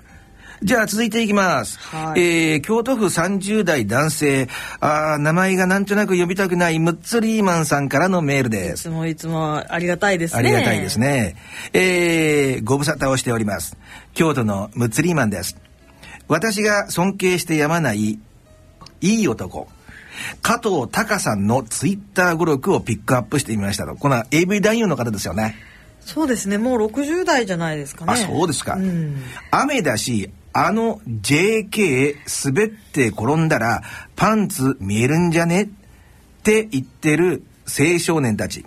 じゃあ続いていきます。はいえー京都府30代男性、あー名前がなんとなく呼びたくないムッツリーマンさんからのメールです。いつもいつもありがたいですねありがたいですね。えー、ご無沙汰をしております。京都のムッツリーマンです。私が尊敬してやまない、いい男。加藤隆さんのツイッター語録をピックアップしてみましたと。この AV 男優の方ですよね。そうですねもう60代じゃないですかねあ、そうですか。うん雨だし、あの JK 滑って転んだらパンツ見えるんじゃねって言ってる青少年たち。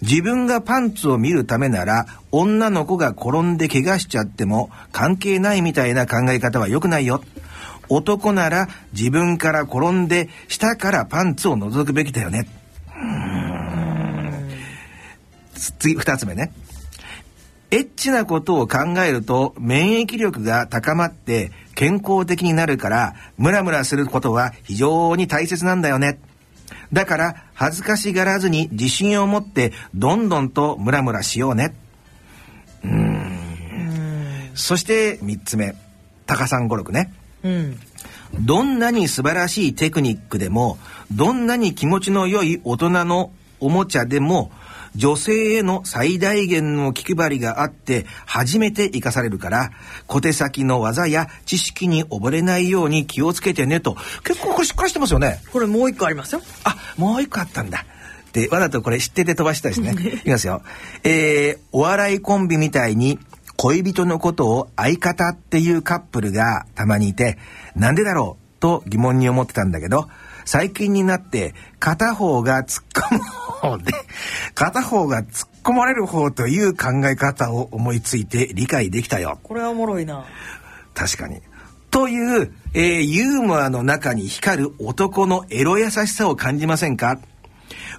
自分がパンツを見るためなら女の子が転んで怪我しちゃっても関係ないみたいな考え方は良くないよ。男なら自分から転んで下からパンツを覗くべきだよね。次、二つ目ね。エッチなことを考えると免疫力が高まって健康的になるからムラムラすることは非常に大切なんだよね。だから恥ずかしがらずに自信を持ってどんどんとムラムラしようね。うーん。そして三つ目。高さん語録ね。うんどんなに素晴らしいテクニックでも、どんなに気持ちの良い大人のおもちゃでも、女性への最大限の気配りがあって初めて生かされるから小手先の技や知識に溺れないように気をつけてねと。結構これしっかりしてますよね。これもう一個ありますよ。あもう一個あったんだ。でわざとこれ知ってて飛ばしたですね。いきますよ。えー、お笑いコンビみたいに恋人のことを相方っていうカップルがたまにいてなんでだろうと疑問に思ってたんだけど最近になって片方が突っ込む方で片方が突っ込まれる方という考え方を思いついて理解できたよこれはおもろいな確かに。という、えーユーモアの中に光る男のエロ優しさを感じませんか？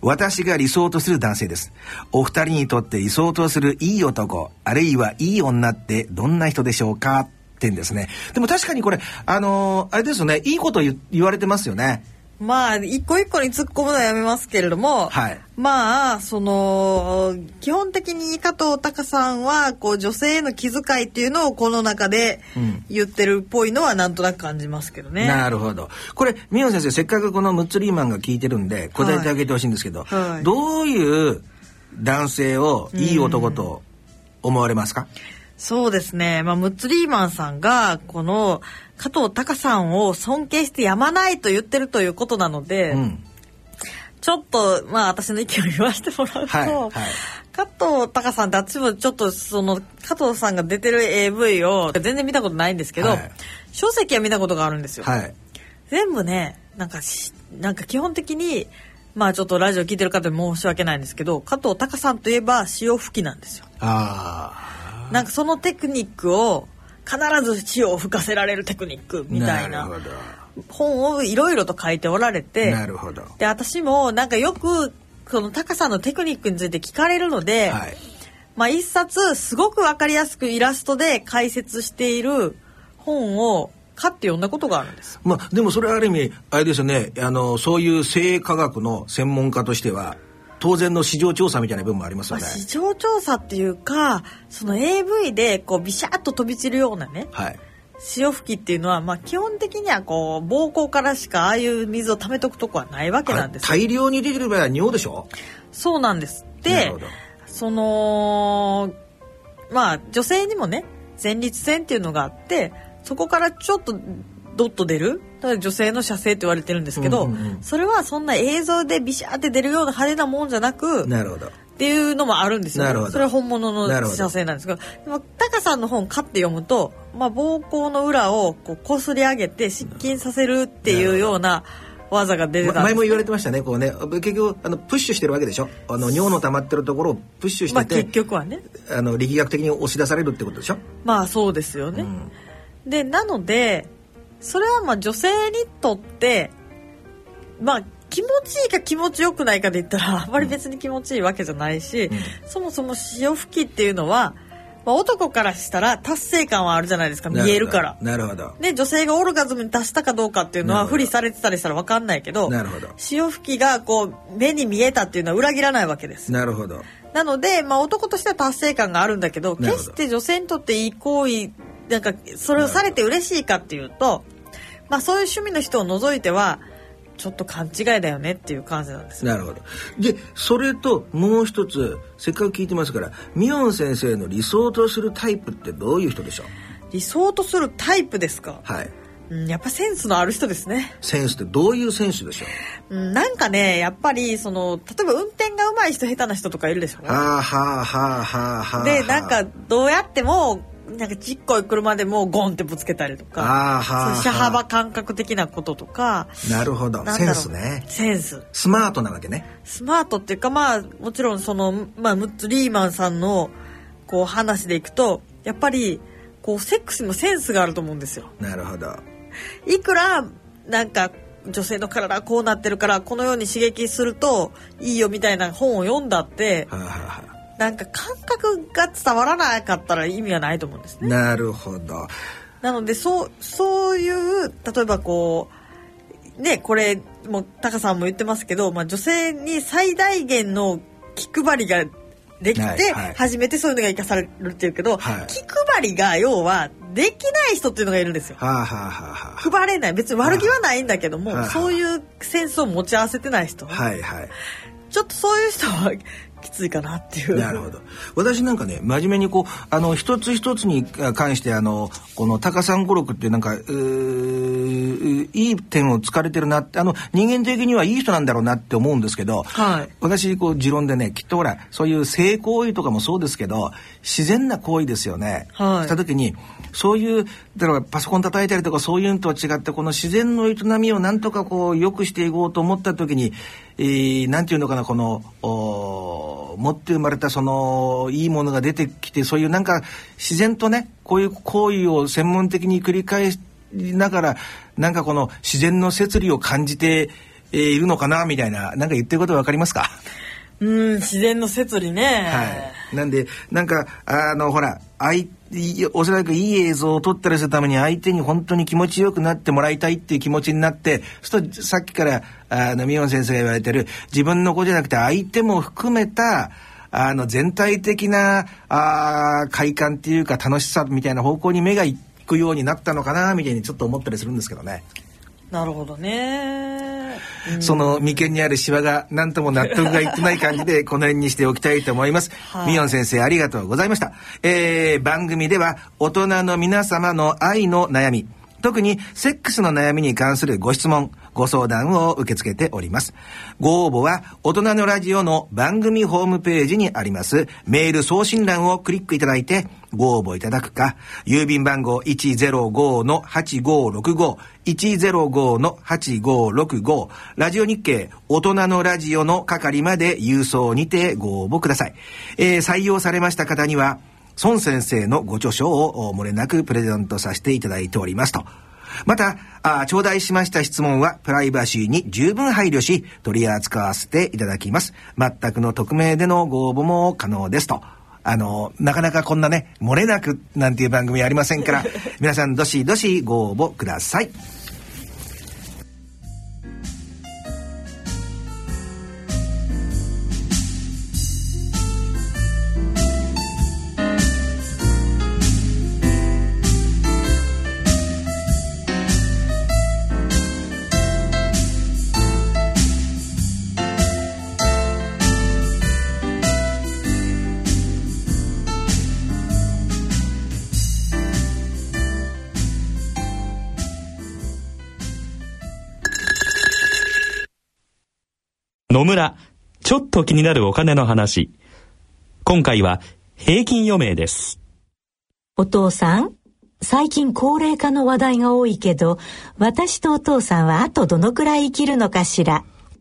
私が理想とする男性です。お二人にとって理想とするいい男、あるいはいい女ってどんな人でしょうか？ってんですね。でも確かにこれ、あのーあれですよね、いいこと言言われてますよね。まあ一個一個に突っ込むのはやめますけれども、はい。まあその基本的に加藤隆さんはこう女性への気遣いっていうのをこの中でうん。言ってるっぽいのはなんとなく感じますけどね。なるほど。これ、ミヨン先生、せっかくこのムッツリーマンが聞いてるんで、答えてあげてほしいんですけど、はい。どういう男性をいい男と思われますか、そうですね。まあ、ムッツリーマンさんが、この、加藤隆さんを尊敬してやまないと言ってるということなので、うん。ちょっと、まあ、私の意見を言わせてもらうと、はいはい加藤隆さんって私もちょっと、その、加藤さんが出てる AV を全然見たことないんですけど、はい書籍は見たことがあるんですよ。はい。全部ね、なんかし、なんか基本的に、まあちょっとラジオ聞いてる方に申し訳ないんですけど、加藤隆さんといえば潮吹きなんですよ。あなんかそのテクニックを必ず潮を吹かせられるテクニックあ。みたいな。本をいろいろと書いておられてなるほど。で私もなんかよくそのタカさんのテクニックについて聞かれるので、はい。まあ一冊すごくわかりやすくイラストで解説している本を買って読んだことがあるんです。まあ、でもそれはある意味、あれですよね、あの、そういう性科学の専門家としては、当然の市場調査みたいな部分もありますよね。まあ、市場調査っていうかその AV でこうビシャッと飛び散るようなねはい。潮吹きっていうのは、まあ、基本的にはこう膀胱からしかああいう水を溜めとくとこはないわけなんですよ。大量に出てる場合は尿でしょ？そうなんです。でそのまあ女性にもね前立腺っていうのがあってそこからちょっとドッと出る？だから女性の射精って言われてるんですけど、うんうんうん。それはそんな映像でビシャーって出るような派手なもんじゃなくなるほど。っていうのもあるんですよ、なるほど。それは本物のなるほど射精なんですけどでもタカさんの本買って読むと、まあ、膀胱の裏をこうこすり上げて失禁させるっていうような技が出て前も言われてましたね、こうね、結局、あの、プッシュしてるわけでしょ？あの、尿の溜まってるところをプッシュしまあてて、結局はね。あの、力学的に押し出されるってことでしょ？まあそうですよね、でなのでそれはまあ女性にとってまあ気持ちいいか気持ちよくないかで言ったらあまり別に気持ちいいわけじゃないし、そもそも潮吹きっていうのは、まあ、男からしたら達成感はあるじゃないですか見えるから。なるほど。で女性がオルガズムに達したかどうかっていうのは不利されてたりしたら分かんないけどなるほど潮吹きがこう目に見えたっていうのは裏切らないわけです。なるほど。なので、まあ、男としては達成感があるんだけど決して女性にとっていい行為なんかそれをされて嬉しいかっていうと、まあ、そういう趣味の人を除いてはちょっと勘違いだよねっていう感じなんですよ。なるほど。で、それともう一つ、せっかく聞いてますから、ミヨン先生の理想とするタイプってどういう人でしょう？理想とするタイプですか、はい。うん、やっぱセンスのある人ですね。センスってどういうセンスでしょう？うん、なんかねやっぱりその例えば運転が上手い人下手な人とかいるでしょうね。はあはあはあはあはあ。でなんかどうやってもなんかちっこい車でもゴンってぶつけたりとか車幅感覚的なこととかなるほど。センスね。センススマートなわけね。スマートっていうかまあもちろんその、まあ、ムッツリーマンさんのこう話でいくとやっぱりこうセックスにもセンスがあると思うんですよ。なるほど。いくらなんか女性の体はこうなってるからこのように刺激するといいよみたいな本を読んだってはあ、はあはあなんか感覚が伝わらなかったら意味はないと思うんですね。なるほど。なのでそうそういう例えばこうねこれもうタカさんも言ってますけど、まあ、女性に最大限の気配りができて、初めてそういうのが生かされるっていうけど、はい気配りが要はできない人っていうのがいるんですよ。はあはあはあはあ。配れない別に悪気はないんだけども、はいはいそういうセンスを持ち合わせてない人、はいはい。ちょっとそういう人はきついかなっていう。なるほど。私なんかね、真面目にこう、あの、一つ一つに関して、あの、この、高さん語録ってなんか、いい点を突かれてるなって、あの、人間的にはいい人なんだろうなって思うんですけど、はい私、こう、持論でね、きっとほら、そういう性行為とかもそうですけど、自然な行為ですよね。はいした時に、そういう、だからパソコン叩いたりとかそういうのとは違って、この自然の営みをなんとかこう、良くしていこうと思った時に、えーなんていうのかな、この、お持って生まれたその、いいものが出てきて、そういうなんか、自然とね、こういう行為を専門的に繰り返しながら、なんかこの自然の摂理を感じて、えーいるのかな、みたいな、なんか言ってることわかりますか？うん自然の摂理ね。はい。なんで、なんか、あの、ほら、相おそらくいい映像を撮ったりするために相手に本当に気持ちよくなってもらいたいっていう気持ちになってそうするとさっきからあのミヨン先生が言われてる自分の子じゃなくて相手も含めたあの全体的なあ快感っていうか楽しさみたいな方向に目が行くようになったのかなみたいにちょっと思ったりするんですけどね。なるほどね。その眉間にあるシワが何とも納得がいってない感じでこの辺にしておきたいと思います。はいミヨン先生ありがとうございました。えー、番組では大人の皆様の愛の悩み、特にセックスの悩みに関するご質問、ご相談を受け付けております。ご応募は大人のラジオの番組ホームページにありますメール送信欄をクリックいただいてご応募いただくか、郵便番号105-8565、105-8565、ラジオ日経大人のラジオの係まで郵送にてご応募ください。えー採用されました方には、孫先生のご著書をお漏れなくプレゼントさせていただいておりますと。また、あ頂戴しました質問はプライバシーに十分配慮し、取り扱わせていただきます。全くの匿名でのご応募も可能ですと。あの、なかなかこんなね、漏れなくなんていう番組ありませんから、皆さんどしどしご応募ください。野村、ちょっと気になるお金の話。今回は平均余命です。お父さん、最近高齢化の話題が多いけど、私とお父さんはあとどのくらい生きるのかしら。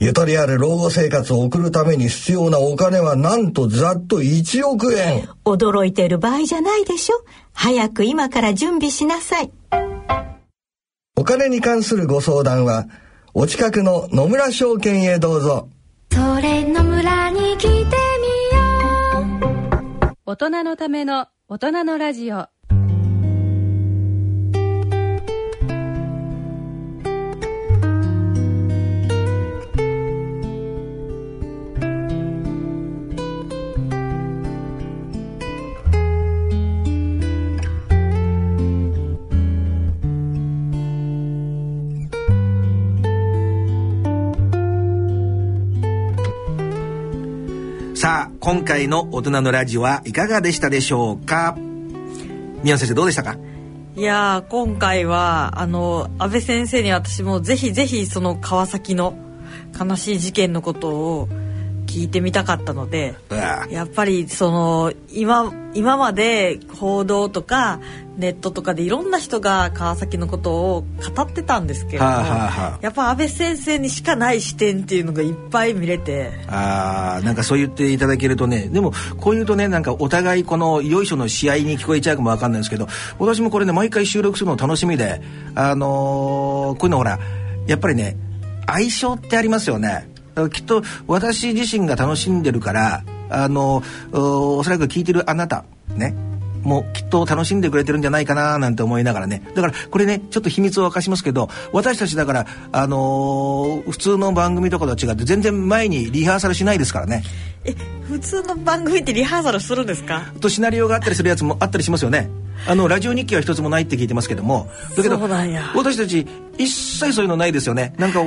ゆとりある老後生活を送るために必要なお金はなんとざっと1億円。驚いてる場合じゃないでしょ。早く今から準備しなさい。お金に関するご相談は、お近くの野村証券へどうぞ。それの村に来てみよう大人のための大人のラジオ今回の大人のラジオはいかがでしたでしょうか？宮野先生どうでしたか？いやー今回はあの安倍先生に私もぜひぜひその川崎の悲しい事件のことを聞いてみたかったのでやっぱりその今今まで報道とかネットとかでいろんな人が川崎のことを語ってたんですけれども、はあはあはあやっぱ安倍先生にしかない視点っていうのがいっぱい見れてあーなんかそう言っていただけるとねでもこう言うとねなんかお互いこのよいしょの試合に聞こえちゃうかもわかんないんですけど私もこれね毎回収録するの楽しみであのーこういうのほらやっぱりね相性ってありますよねきっと私自身が楽しんでるからあのおおそらく聞いてるあなたねもうきっと楽しんでくれてるんじゃないかななんて思いながらね。だからこれねちょっと秘密を明かしますけど私たちだからあのー普通の番組とかと違って全然前にリハーサルしないですからね。え普通の番組ってリハーサルするんですか？あとシナリオがあったりするやつもあったりしますよね。あのラジオ日記は一つもないって聞いてますけども。だけどそうなんや。私たち一切そういうのないですよね。なんか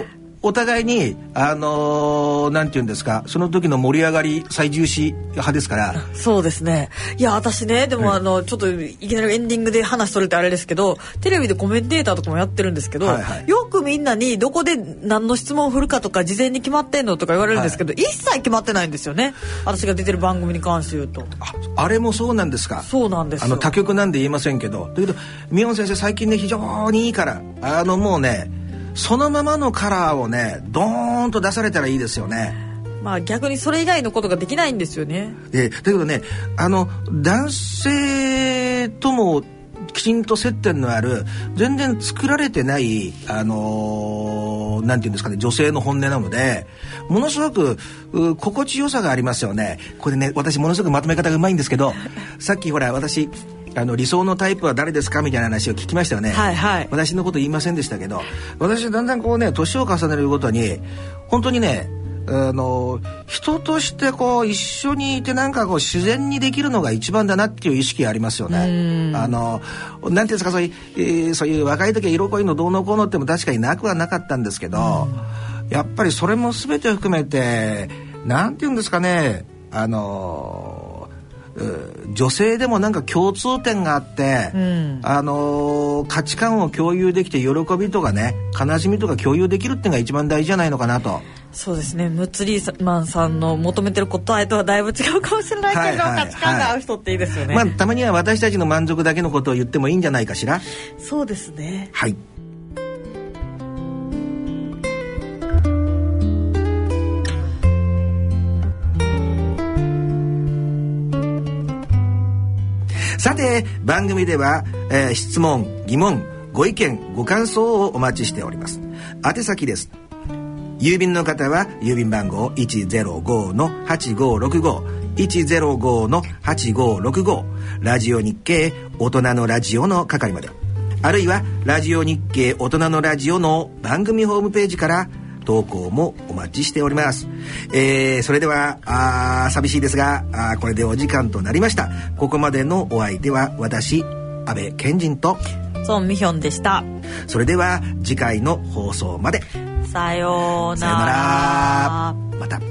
お互いにあのーなんて言うんですかその時の盛り上がり最重視派ですから。そうですね。いや私ねでもあの、ちょっといきなりエンディングで話それてあれですけどテレビでコメンテーターとかもやってるんですけど、はいはい。よくみんなにどこで何の質問を振るかとか事前に決まってんのとか言われるんですけど、一切決まってないんですよね。私が出てる番組に関して言うと。ああれもそうなんですか？そうなんですよ。あの他局なんで言いませんけど。だけど宮本先生最近ね非常にいいからあのもうねそのままのカラーをねドーンと出されたらいいですよね。まあ逆にそれ以外のことができないんですよね。でだけどねあの男性ともきちんと接点のある全然作られてないあのーなんていうんですかね女性の本音なのでものすごくう心地よさがありますよね。これね私ものすごくまとめ方がうまいんですけどさっきほら私あの理想のタイプは誰ですかみたいな話を聞きましたよね、はいはい。私のこと言いませんでしたけど。私だんだんこうね年を重ねるごとに本当にねあの人としてこう一緒にいてなんかこう自然にできるのが一番だなっていう意識がありますよね。あのなんていうんですかそういう、えーそういう若い時は色恋のどうのこうのっても確かになくはなかったんですけど、やっぱりそれも全て含めてなんていうんですかねあのう女性でもなんか共通点があって、んあのー価値観を共有できて喜びとかね悲しみとか共有できるっていうのが一番大事じゃないのかなと。そうですねムッツリーマンさんの求めてる答えとはだいぶ違うかもしれないけど、はいはい価値観が合う人っていいですよね、まあたまには私たちの満足だけのことを言ってもいいんじゃないかしら。そうですねはい。て番組では、えー質問疑問ご意見ご感想をお待ちしております。宛先です。郵便の方は郵便番号105-8565 105-8565ラジオ日経大人のラジオの係まで。あるいはラジオ日経大人のラジオの番組ホームページから投稿もお待ちしております、えーそれではあー寂しいですがあーこれでお時間となりました。ここまでのお相手は私安倍賢人とソン・ミヒョンでした。それでは次回の放送まで。さようなさようなら。また